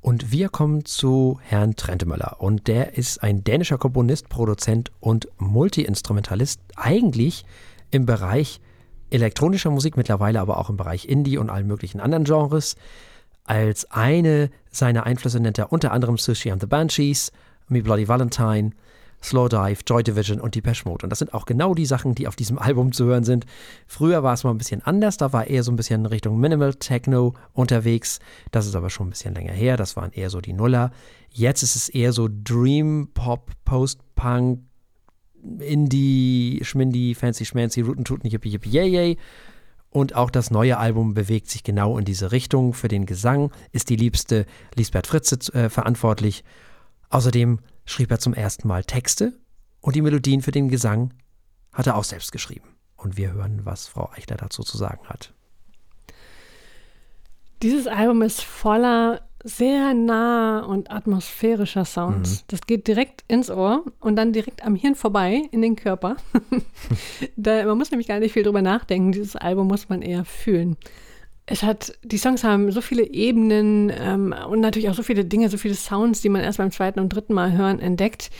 Und wir kommen zu Herrn Trentemöller. Und der ist ein dänischer Komponist, Produzent und Multiinstrumentalist. Eigentlich im Bereich elektronischer Musik, mittlerweile aber auch im Bereich Indie und allen möglichen anderen Genres. Als eine seiner Einflüsse nennt er unter anderem Sushi and the Banshees, Me Bloody Valentine, Slow Dive, Joy Division und Depeche Mode. Und das sind auch genau die Sachen, die auf diesem Album zu hören sind. Früher war es mal ein bisschen anders, da war er so ein bisschen in Richtung Minimal Techno unterwegs. Das ist aber schon ein bisschen länger her, das waren eher so die Nuller. Jetzt ist es eher so Dream Pop, Post-Punk, Indie, Schmindy, Fancy Schmancy, Rootin' Tootin' Yippie Yippie Yay Yay. Und auch das neue Album bewegt sich genau in diese Richtung. Für den Gesang ist die liebste Lisbeth Fritze äh, verantwortlich. Außerdem schrieb er zum ersten Mal Texte und die Melodien für den Gesang hat er auch selbst geschrieben. Und wir hören, was Frau Eichler dazu zu sagen hat. Dieses Album ist voller sehr nah und atmosphärischer Sounds. Mhm. Das geht direkt ins Ohr und dann direkt am Hirn vorbei in den Körper. da, man muss nämlich gar nicht viel drüber nachdenken. Dieses Album muss man eher fühlen. Es hat, die Songs haben so viele Ebenen ähm, und natürlich auch so viele Dinge, so viele Sounds, die man erst beim zweiten und dritten Mal hören, entdeckt.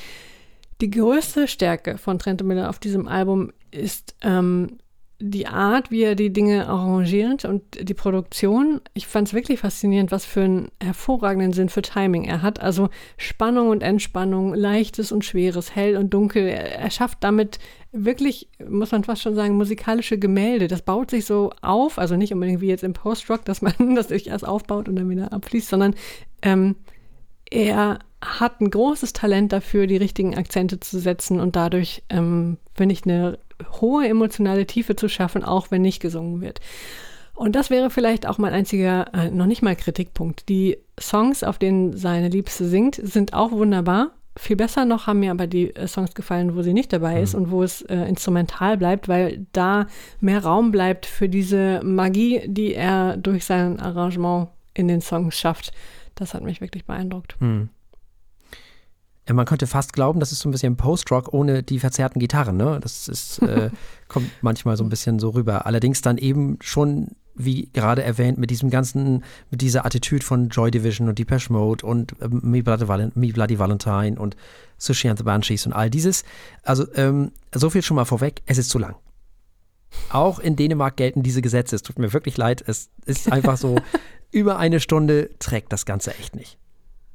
Die größte Stärke von Trent Miller auf diesem Album ist ähm, die Art, wie er die Dinge arrangiert und die Produktion, ich fand es wirklich faszinierend, was für einen hervorragenden Sinn für Timing er hat. Also Spannung und Entspannung, leichtes und schweres, hell und dunkel. Er, schafft damit wirklich, muss man fast schon sagen, musikalische Gemälde. Das baut sich so auf, also nicht unbedingt wie jetzt im Post-Rock, dass man das sich erst aufbaut und dann wieder abfließt, sondern ähm, er hat ein großes Talent dafür, die richtigen Akzente zu setzen und dadurch, ähm, finde ich, eine hohe emotionale Tiefe zu schaffen, auch wenn nicht gesungen wird. Und das wäre vielleicht auch mein einziger, äh, noch nicht mal Kritikpunkt. Die Songs, auf denen seine Liebste singt, sind auch wunderbar. Viel besser noch haben mir aber die äh, Songs gefallen, wo sie nicht dabei mhm. ist und wo es äh, instrumental bleibt, weil da mehr Raum bleibt für diese Magie, die er durch sein Arrangement in den Songs schafft. Das hat mich wirklich beeindruckt. Mhm. Ja, man könnte fast glauben, das ist so ein bisschen Post-Rock ohne die verzerrten Gitarren. Ne? Das ist, äh, kommt manchmal so ein bisschen so rüber. Allerdings dann eben schon, wie gerade erwähnt, mit diesem ganzen, mit dieser Attitüde von Joy Division und Depeche Mode und äh, Me, Bloody Me, Bloody Valentine und Sushi and the Banshees und all dieses. Also ähm, so viel schon mal vorweg, es ist zu lang. Auch in Dänemark gelten diese Gesetze. Es tut mir wirklich leid. Es ist einfach so, über eine Stunde trägt das Ganze echt nicht.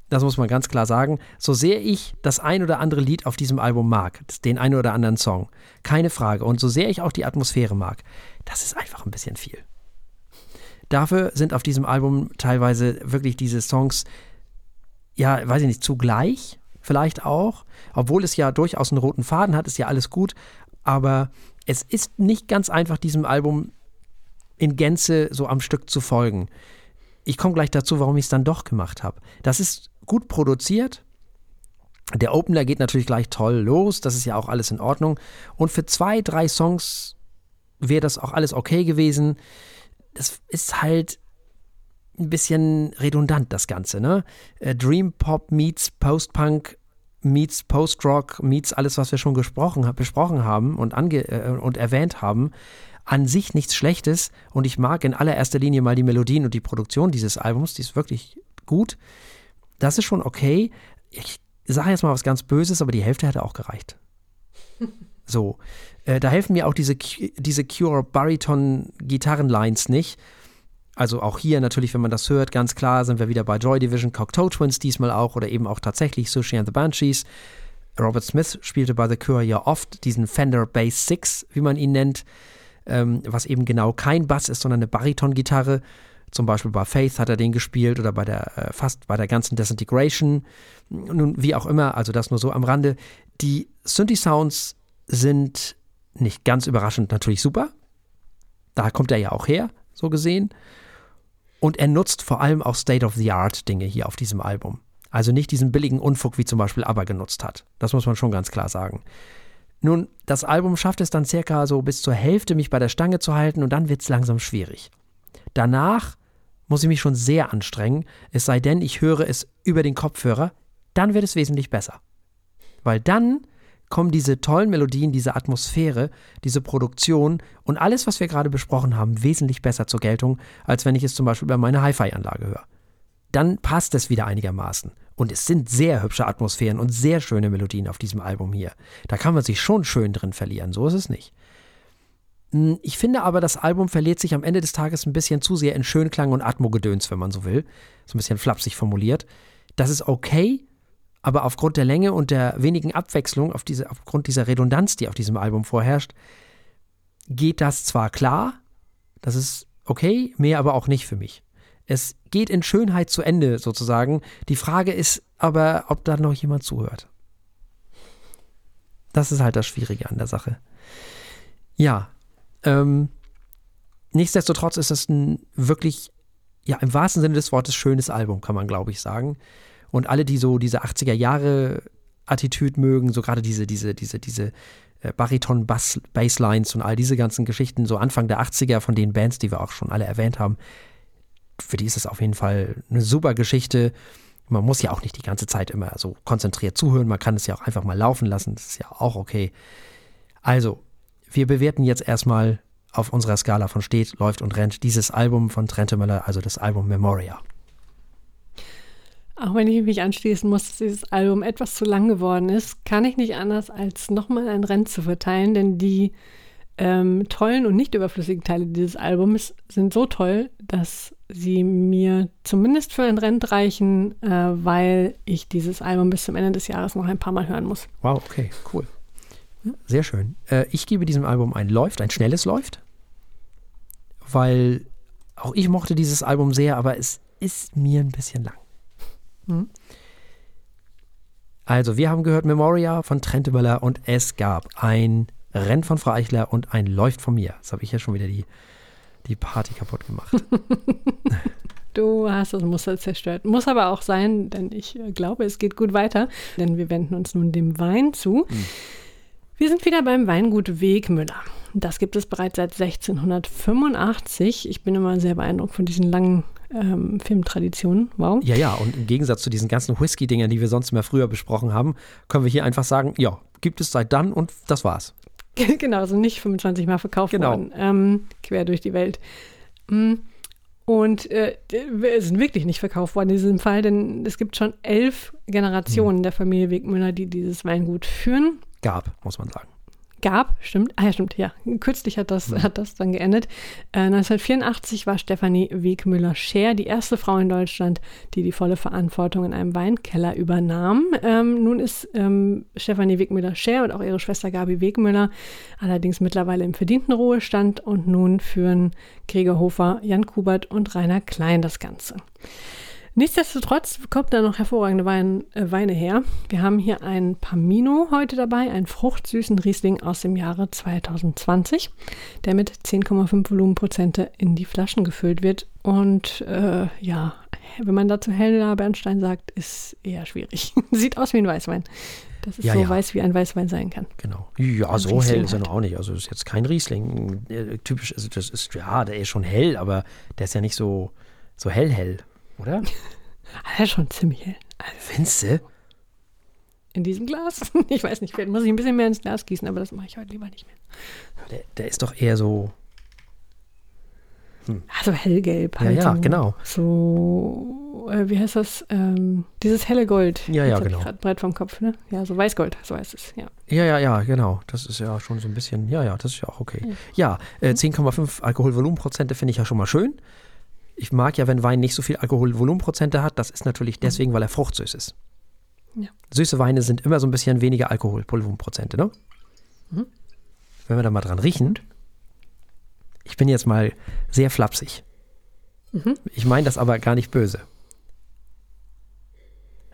Das muss man ganz klar sagen. So sehr ich das ein oder andere Lied auf diesem Album mag, den ein oder anderen Song, keine Frage. Und so sehr ich auch die Atmosphäre mag, das ist einfach ein bisschen viel. Dafür sind auf diesem Album teilweise wirklich diese Songs, ja, weiß ich nicht, zugleich vielleicht auch. Obwohl es ja durchaus einen roten Faden hat, ist ja alles gut. Aber es ist nicht ganz einfach, diesem Album in Gänze so am Stück zu folgen. Ich komme gleich dazu, warum ich es dann doch gemacht habe. Das ist gut produziert. Der Opener geht natürlich gleich toll los, das ist ja auch alles in Ordnung. Und für zwei, drei Songs wäre das auch alles okay gewesen. Es ist halt ein bisschen redundant, das Ganze, ne? Äh, Dream Pop meets Post-Punk meets Post-Rock meets alles, was wir schon gesprochen, besprochen haben und, ange, äh, und erwähnt haben. An sich nichts Schlechtes und ich mag in allererster Linie mal die Melodien und die Produktion dieses Albums, die ist wirklich gut. Das ist schon okay. Ich sage jetzt mal was ganz Böses, aber die Hälfte hätte auch gereicht. So, äh, da helfen mir auch diese, diese Cure Bariton Gitarrenlines nicht. Also auch hier natürlich, wenn man das hört, ganz klar sind wir wieder bei Joy Division, Cocteau Twins diesmal auch oder eben auch tatsächlich Sushi and the Banshees. Robert Smith spielte bei The Cure ja oft diesen Fender Bass 6, wie man ihn nennt, ähm, was eben genau kein Bass ist, sondern eine Bariton-Gitarre. Zum Beispiel bei Faith hat er den gespielt oder bei der äh, fast bei der ganzen Disintegration. Nun, wie auch immer, also das nur so am Rande. Die Synthi-Sounds sind nicht ganz überraschend natürlich super. Da kommt er ja auch her, so gesehen. Und er nutzt vor allem auch State-of-the-Art-Dinge hier auf diesem Album. Also nicht diesen billigen Unfug, wie zum Beispiel ABBA genutzt hat. Das muss man schon ganz klar sagen. Nun, das Album schafft es dann circa so bis zur Hälfte, mich bei der Stange zu halten und dann wird es langsam schwierig. Danach muss ich mich schon sehr anstrengen, es sei denn, ich höre es über den Kopfhörer, dann wird es wesentlich besser. Weil dann kommen diese tollen Melodien, diese Atmosphäre, diese Produktion und alles, was wir gerade besprochen haben, wesentlich besser zur Geltung, als wenn ich es zum Beispiel über meine Hi-Fi-Anlage höre. Dann passt es wieder einigermaßen. Und es sind sehr hübsche Atmosphären und sehr schöne Melodien auf diesem Album hier. Da kann man sich schon schön drin verlieren, so ist es nicht. Hm, ich finde aber, das Album verliert sich am Ende des Tages ein bisschen zu sehr in Schönklang und Atmogedöns, wenn man so will. So ein bisschen flapsig formuliert. Das ist okay, aber aufgrund der Länge und der wenigen Abwechslung, auf diese, aufgrund dieser Redundanz, die auf diesem Album vorherrscht, geht das zwar klar, das ist okay, mehr aber auch nicht für mich. Es geht in Schönheit zu Ende sozusagen. Die Frage ist aber, ob da noch jemand zuhört. Das ist halt das Schwierige an der Sache. Ja, ähm, nichtsdestotrotz ist das ein wirklich, ja, im wahrsten Sinne des Wortes schönes Album, kann man glaube ich sagen. Und alle, die so diese 80er Jahre Attitüde mögen, so gerade diese, diese, diese, diese äh, Bariton-Basslines und all diese ganzen Geschichten, so Anfang der 80er von den Bands, die wir auch schon alle erwähnt haben, für die ist es auf jeden Fall eine super Geschichte. Man muss ja auch nicht die ganze Zeit immer so konzentriert zuhören, man kann es ja auch einfach mal laufen lassen, das ist ja auch okay. Also, wir bewerten jetzt erstmal auf unserer Skala von steht, läuft und rennt dieses Album von Trente Möller, also das Album Memoria. Auch wenn ich mich anschließen muss, dass dieses Album etwas zu lang geworden ist, kann ich nicht anders, als nochmal ein Rennen zu verteilen, denn die ähm, tollen und nicht überflüssigen Teile dieses Albums sind so toll, dass sie mir zumindest für ein Rent reichen, äh, weil ich dieses Album bis zum Ende des Jahres noch ein paar Mal hören muss. Wow, okay, cool. Sehr schön. Äh, ich gebe diesem Album ein Läuft, ein schnelles Läuft, weil auch ich mochte dieses Album sehr, aber es ist mir ein bisschen lang. Mhm. Also, wir haben gehört Memoria von Trenteböller und es gab ein Renn von Frau Eichler und ein Läuft von mir. Das habe ich ja schon wieder die, die Party kaputt gemacht. Du hast das Muster zerstört. Muss aber auch sein, denn ich glaube, es geht gut weiter. Denn wir wenden uns nun dem Wein zu. Mhm. Wir sind wieder beim Weingut Wegmüller. Das gibt es bereits seit 1685. Ich bin immer sehr beeindruckt von diesen langen ähm, Filmtraditionen. Wow. Ja, ja, und im Gegensatz zu diesen ganzen Whisky-Dingern, die wir sonst immer früher besprochen haben, können wir hier einfach sagen, ja, gibt es seit dann und das war's. genau, also nicht 25 Mal verkauft Genau. worden, ähm, quer durch die Welt. Mm, Und äh, es sind wirklich nicht verkauft worden in diesem Fall, denn es gibt schon elf Generationen der Familie Wegmüller, die dieses Weingut führen. Gab, muss man sagen. Gab, stimmt, ah ja, stimmt, ja. Kürzlich hat das, hat das dann geendet. Äh, 1984 war Stefanie Wegmüller-Scher die erste Frau in Deutschland, die die volle Verantwortung in einem Weinkeller übernahm. Ähm, nun ist ähm, Stefanie Wegmüller-Scher und auch ihre Schwester Gabi Wegmüller allerdings mittlerweile im verdienten Ruhestand und nun führen Gregor Hofer, Jan Kubert und Rainer Klein das Ganze. Nichtsdestotrotz kommt da noch hervorragende Wein, äh, Weine her. Wir haben hier einen Pamino heute dabei, einen fruchtsüßen Riesling aus dem Jahre 2020, der mit 10,5 Volumenprozente in die Flaschen gefüllt wird. Und äh, ja, wenn man dazu Helena Bernstein sagt, ist eher schwierig. Sieht aus wie ein Weißwein. Das ist Ja, so ja. weiß, wie ein Weißwein sein kann. Genau. Ja, Ein so Riesling hell ist er noch auch nicht. Also ist jetzt kein Riesling. Äh, typisch, also das ist, ja, der ist schon hell, aber der ist ja nicht so, so hell hell, oder? Der ist schon ziemlich hell. Also Findest du? in diesem Glas. Ich weiß nicht, vielleicht muss ich ein bisschen mehr ins Glas gießen, aber das mache ich heute lieber nicht mehr. Der, der ist doch eher so, Also hellgelb ja, halt. ja, so, genau. So, äh, wie heißt das? Ähm, dieses helle Gold. Ja, ja, genau. Grad breit vom Kopf, ne? Ja, so Weißgold, so heißt es, ja. Ja, ja, ja, genau. Das ist ja schon so ein bisschen, ja, ja, das ist ja auch okay. Ja, äh, 10,5 Alkoholvolumenprozente finde ich ja schon mal schön. Ich mag ja, wenn Wein nicht so viel Alkoholvolumenprozente hat. Das ist natürlich deswegen, weil er fruchtsüß ist. Ja. Süße Weine sind immer so ein bisschen weniger Alkoholvolumenprozente, ne? Mhm. Wenn wir da mal dran riechen. Ich bin jetzt mal sehr flapsig. Mhm. Ich meine das aber gar nicht böse.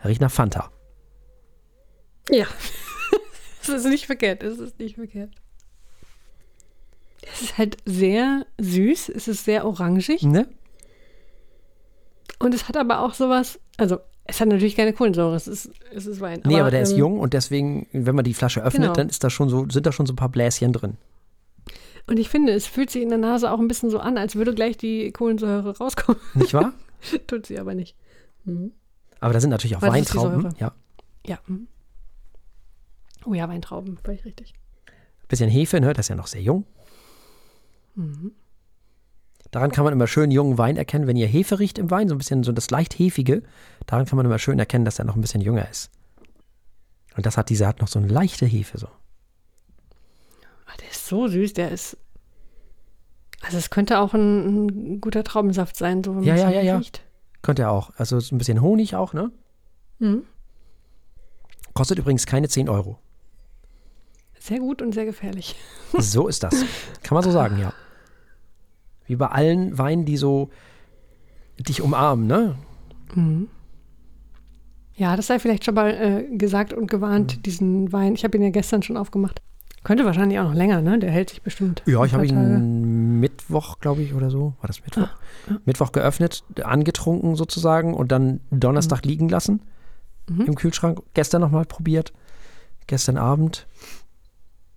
Riecht nach Fanta. Ja. Es ist nicht verkehrt, es ist nicht verkehrt. Es ist halt sehr süß, es ist sehr orangig Ne? Und es hat aber auch sowas, also es hat natürlich keine Kohlensäure, es ist, es ist Wein. Nee, aber, der ist ähm, jung und deswegen, wenn man die Flasche öffnet, Genau. dann ist da schon so, sind da schon so ein paar Bläschen drin. Und ich finde, es fühlt sich in der Nase auch ein bisschen so an, als würde gleich die Kohlensäure rauskommen. Nicht wahr? Tut sie aber nicht. Mhm. Aber da sind natürlich auch Weil ist Weintrauben. Ja. Ja. mhm. Oh ja, Weintrauben, völlig richtig. Bisschen Hefe, ne? Das ist ja noch sehr jung. Mhm. Daran kann man immer schön jungen Wein erkennen, wenn ihr Hefe riecht im Wein, so ein bisschen so das leicht hefige. Daran kann man immer schön erkennen, dass er noch ein bisschen jünger ist. Und das hat dieser hat noch so eine leichte Hefe so. Ah, der ist so süß, der ist. Also es könnte auch ein, ein guter Traubensaft sein, so Ja, ja, ja, ja. riecht. Könnte er auch. Also so ein bisschen Honig auch, ne? Mhm. Kostet übrigens keine 10 Euro. Sehr gut und sehr gefährlich. So ist das. Kann man so sagen, ja. Wie bei allen Weinen, die so dich umarmen, ne? Mhm. Ja, das sei vielleicht schon mal äh, gesagt und gewarnt, Mhm. diesen Wein. Ich habe ihn ja gestern schon aufgemacht. Könnte wahrscheinlich auch noch länger, ne? Der hält sich bestimmt. Ja, ich habe Tage. ihn Mittwoch, glaube ich, oder so. War das Mittwoch? Mittwoch geöffnet, angetrunken sozusagen und dann Donnerstag liegen lassen Mhm. im Kühlschrank. Gestern nochmal probiert. Gestern Abend.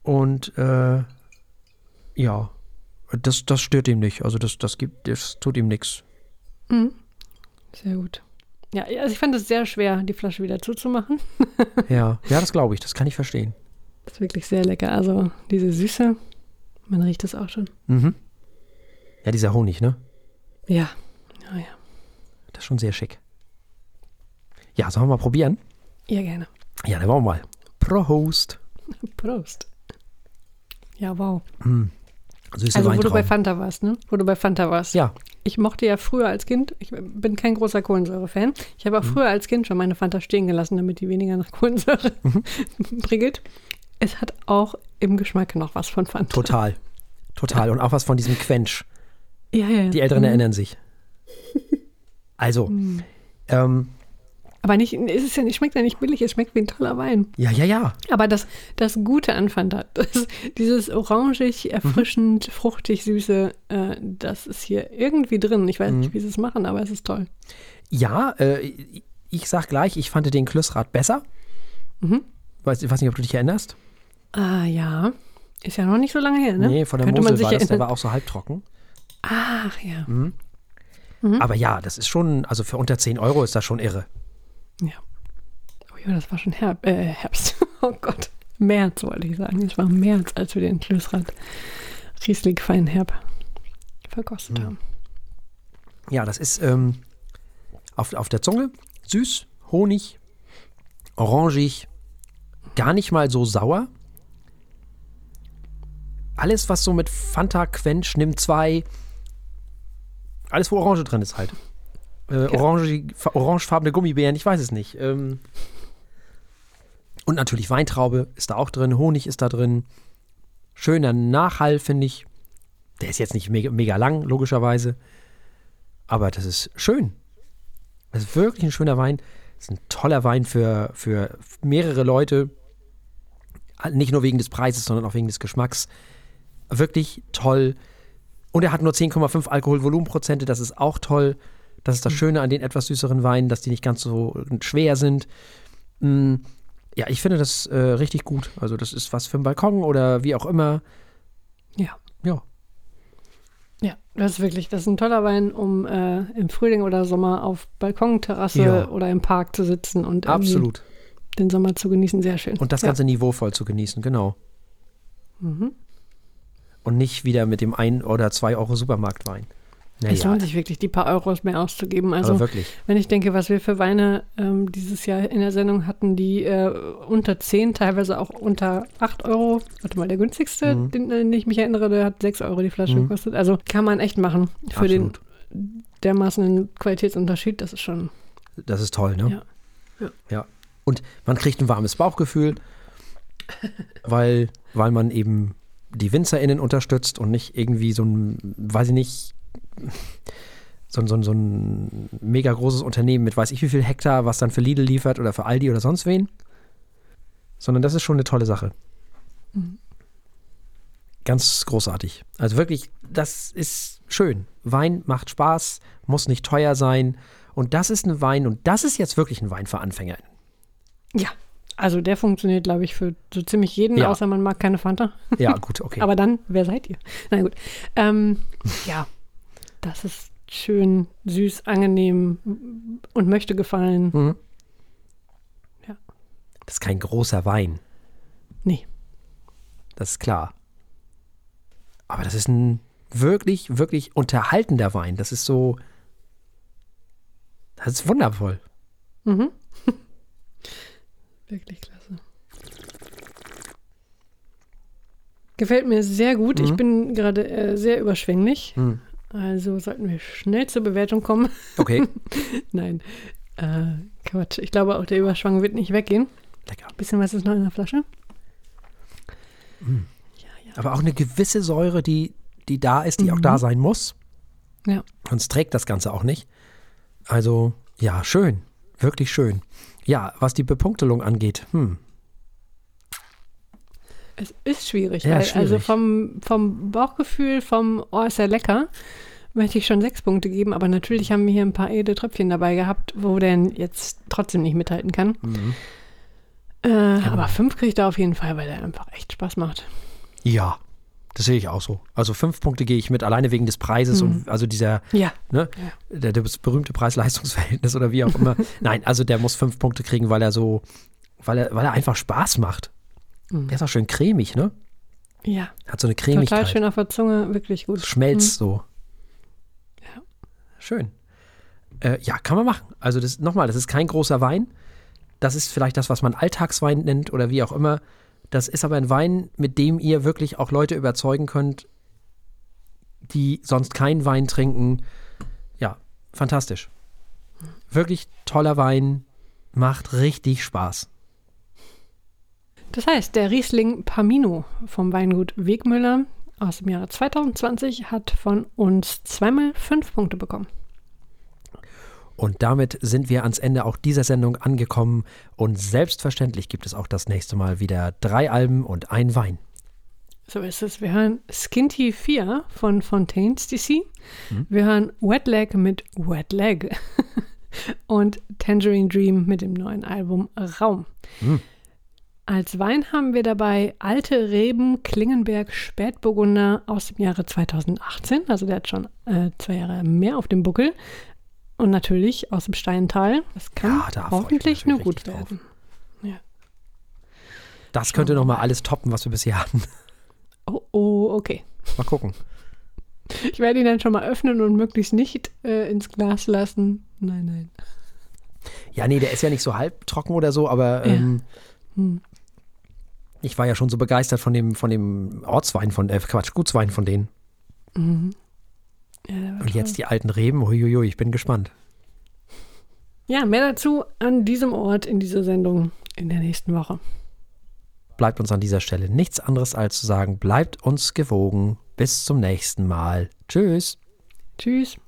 Und äh, ja, das, das stört ihm nicht. Also das, das gibt, das tut ihm nichts. Mhm. Sehr gut. Ja, also ich fand es sehr schwer, die Flasche wieder zuzumachen. Ja, ja, das glaube ich. Das kann ich verstehen. Das ist wirklich sehr lecker. Also diese Süße, man riecht es auch schon. Mhm. Ja, dieser Honig, ne? Ja. Ja, ja. Das ist schon sehr schick. Ja, sollen wir mal probieren? Ja, gerne. Ja, dann wollen wir mal. Prost. Prost. Ja, wow. Mm, Süße Also wo du Weintrauben. bei Fanta warst, ne? Wo du bei Fanta warst. ja, Ich mochte ja früher als Kind, ich bin kein großer Kohlensäure-Fan. Ich habe auch Mhm. früher als Kind schon meine Fanta stehen gelassen, damit die weniger nach Kohlensäure Mhm. prickelt. Es hat auch im Geschmack noch was von Fanta. total. Total. Und auch was von diesem Quench. Ja, ja. Die Älteren Mhm. erinnern sich. Also, ähm, Aber nicht, es ist ja nicht, schmeckt ja nicht billig, es schmeckt wie ein toller Wein. ja, ja, ja. Aber das, das Gute an Fanta, das, dieses orangig, erfrischend, fruchtig, süße, äh, das ist hier irgendwie drin. Ich weiß Mhm. nicht, wie sie es machen, aber es ist toll. Ja, äh, ich sag gleich, ich fand den Klössrad besser. Mhm. Weiß, ich weiß nicht, ob du dich erinnerst. Ah, ja. Ist ja noch nicht so lange her, ne? Nee, von der Könnte Mosel war das, der erinnern. war auch so halbtrocken. Ach, ja. Mhm. Mhm. Aber ja, das ist schon, also für unter 10 Euro ist das schon irre. Ja. Oh ja, das war schon Herb äh, Herbst. Oh Gott. März wollte ich sagen. Es war März, als wir den Klößrad Riesling Feinherb verkostet Mhm. haben. Ja, das ist ähm, auf, auf der Zunge süß, Honig, orangig, gar nicht mal so sauer. Alles, was so mit Fanta, Quench, Nimm 2, alles, wo Orange drin ist halt. Äh, orange, orangefarbene Gummibären, ich weiß es nicht. Ähm, und natürlich Weintraube ist da auch drin, Honig ist da drin. Schöner Nachhall, finde ich. Der ist jetzt nicht mega, mega lang, logischerweise. Aber das ist schön. Das ist wirklich ein schöner Wein. Das ist ein toller Wein für, für mehrere Leute. Nicht nur wegen des Preises, sondern auch wegen des Geschmacks. Wirklich toll. Und er hat nur 10,5 Alkoholvolumenprozente. Das ist auch toll. Das ist das Schöne an den etwas süßeren Weinen, dass die nicht ganz so schwer sind. Mm, Ja, ich finde das äh, richtig gut. Also, das ist was für einen Balkon oder wie auch immer. Ja. Ja. Ja, das ist wirklich, das ist ein toller Wein, um äh, im Frühling oder Sommer auf Balkonterrasse Ja. oder im Park zu sitzen und Absolut. den Sommer zu genießen. Sehr schön. Und das Ganze niveauvoll zu genießen, genau. Ja. Mhm. Und nicht wieder mit dem 1 oder 2 Euro Supermarktwein. Es Naja, lohnt sich wirklich, die paar Euros mehr auszugeben. Also, wenn ich denke, was wir für Weine ähm, dieses Jahr in der Sendung hatten, die äh, unter 10, teilweise auch unter 8 Euro. Warte mal, der günstigste, Mhm. den, an den ich mich erinnere, der hat 6 Euro die Flasche Mhm. gekostet. Also kann man echt machen. Für Absolut. den dermaßen Qualitätsunterschied, das ist schon. Das ist toll, ne? Ja. Ja. ja. Und man kriegt ein warmes Bauchgefühl, weil, weil man eben die WinzerInnen unterstützt und nicht irgendwie so ein, weiß ich nicht, so, ein- so, so ein mega großes Unternehmen mit weiß ich wie viel Hektar, was dann für Lidl liefert oder für Aldi oder sonst wen. Sondern das ist schon eine tolle Sache. Mhm. Ganz großartig. Also wirklich, das ist schön. Wein macht Spaß, muss nicht teuer sein. Und das ist ein Wein, und das ist jetzt wirklich ein Wein für AnfängerInnen. Ja. Also der funktioniert, glaube ich, für so ziemlich jeden, Ja. außer man mag keine Fanta. Ja, gut, okay. Aber dann, wer seid ihr? Na gut. Ähm, ja, das ist schön, süß, angenehm und möchte gefallen. Mhm. Ja. Das ist kein großer Wein. Nee. Das ist klar. Aber das ist ein wirklich, wirklich unterhaltender Wein. Das ist so. Das ist wundervoll. Mhm. Wirklich klasse. Gefällt mir sehr gut. Ich Mhm. bin gerade äh, sehr überschwänglich. Mhm. Also sollten wir schnell zur Bewertung kommen. Okay. Nein. Äh, Quatsch. Ich glaube, auch der Überschwang wird nicht weggehen. Lecker. Bisschen was ist noch in der Flasche. Aber auch eine gewisse Säure, die, die da ist, die auch Mhm. da sein muss. Ja. Sonst trägt das Ganze auch nicht. Also, ja, schön. Wirklich schön. Ja, was die Bepunktelung angeht, hm. Es ist schwierig, Ja, weil schwierig. also vom, vom Bauchgefühl, vom Oh, ist ja lecker, möchte ich schon sechs Punkte geben, aber natürlich haben wir hier ein paar edle Tröpfchen dabei gehabt, wo der jetzt trotzdem nicht mithalten kann. Mhm. Äh, aber fünf kriegt er auf jeden Fall, weil er einfach echt Spaß macht. Ja, das sehe ich auch so. Also fünf Punkte gehe ich mit, alleine wegen des Preises Mhm. und also dieser, Ja. ne, Ja. der, das berühmte Preis-Leistungs-Verhältnis oder wie auch immer. Nein, also der muss fünf Punkte kriegen, weil er so, weil er, weil er einfach Spaß macht. Mhm. Der ist auch schön cremig, ne? Ja, Hat so eine total Cremigkeit. schön auf der Zunge, wirklich gut. Schmelzt so. Ja. Schön. Äh, ja, kann man machen. Also das nochmal, das ist kein großer Wein. Das ist vielleicht das, was man Alltagswein nennt oder wie auch immer. Das ist aber ein Wein, mit dem ihr wirklich auch Leute überzeugen könnt, die sonst keinen Wein trinken. Ja, fantastisch. Wirklich toller Wein, macht richtig Spaß. Das heißt, der Riesling Pamino vom Weingut Wegmüller aus dem Jahre 2020 hat von uns zweimal fünf Punkte bekommen. Und damit sind wir ans Ende auch dieser Sendung angekommen. Und selbstverständlich gibt es auch das nächste Mal wieder drei Alben und ein Wein. So ist es. Wir hören Skinty 4 von Fontaines DC. Hm. Wir hören Wet Leg mit Wet Leg. und Tangerine Dream mit dem neuen Album Raum. Hm. Als Wein haben wir dabei Alte Reben Klingenberg Spätburgunder aus dem Jahre 2018. Also der hat schon äh, zwei Jahre mehr auf dem Buckel. Und natürlich aus dem Steintal. Das kann ja, da hoffentlich nur gut werden. Ja. Das könnte nochmal alles toppen, was wir bisher hatten. Oh, oh, okay. Mal gucken. Ich werde ihn dann schon mal öffnen und möglichst nicht äh, ins Glas lassen. Nein, nein. Ja, nee, der ist ja nicht so halbtrocken oder so, aber ähm, ja. hm. Ich war ja schon so begeistert von dem, von dem Ortswein von, äh, Quatsch, Gutswein von denen. Mhm. Ja, und jetzt die alten Reben, huiuiui, ich bin gespannt. Ja, mehr dazu an diesem Ort in dieser Sendung in der nächsten Woche. Bleibt uns an dieser Stelle nichts anderes als zu sagen, bleibt uns gewogen. Bis zum nächsten Mal. Tschüss. Tschüss.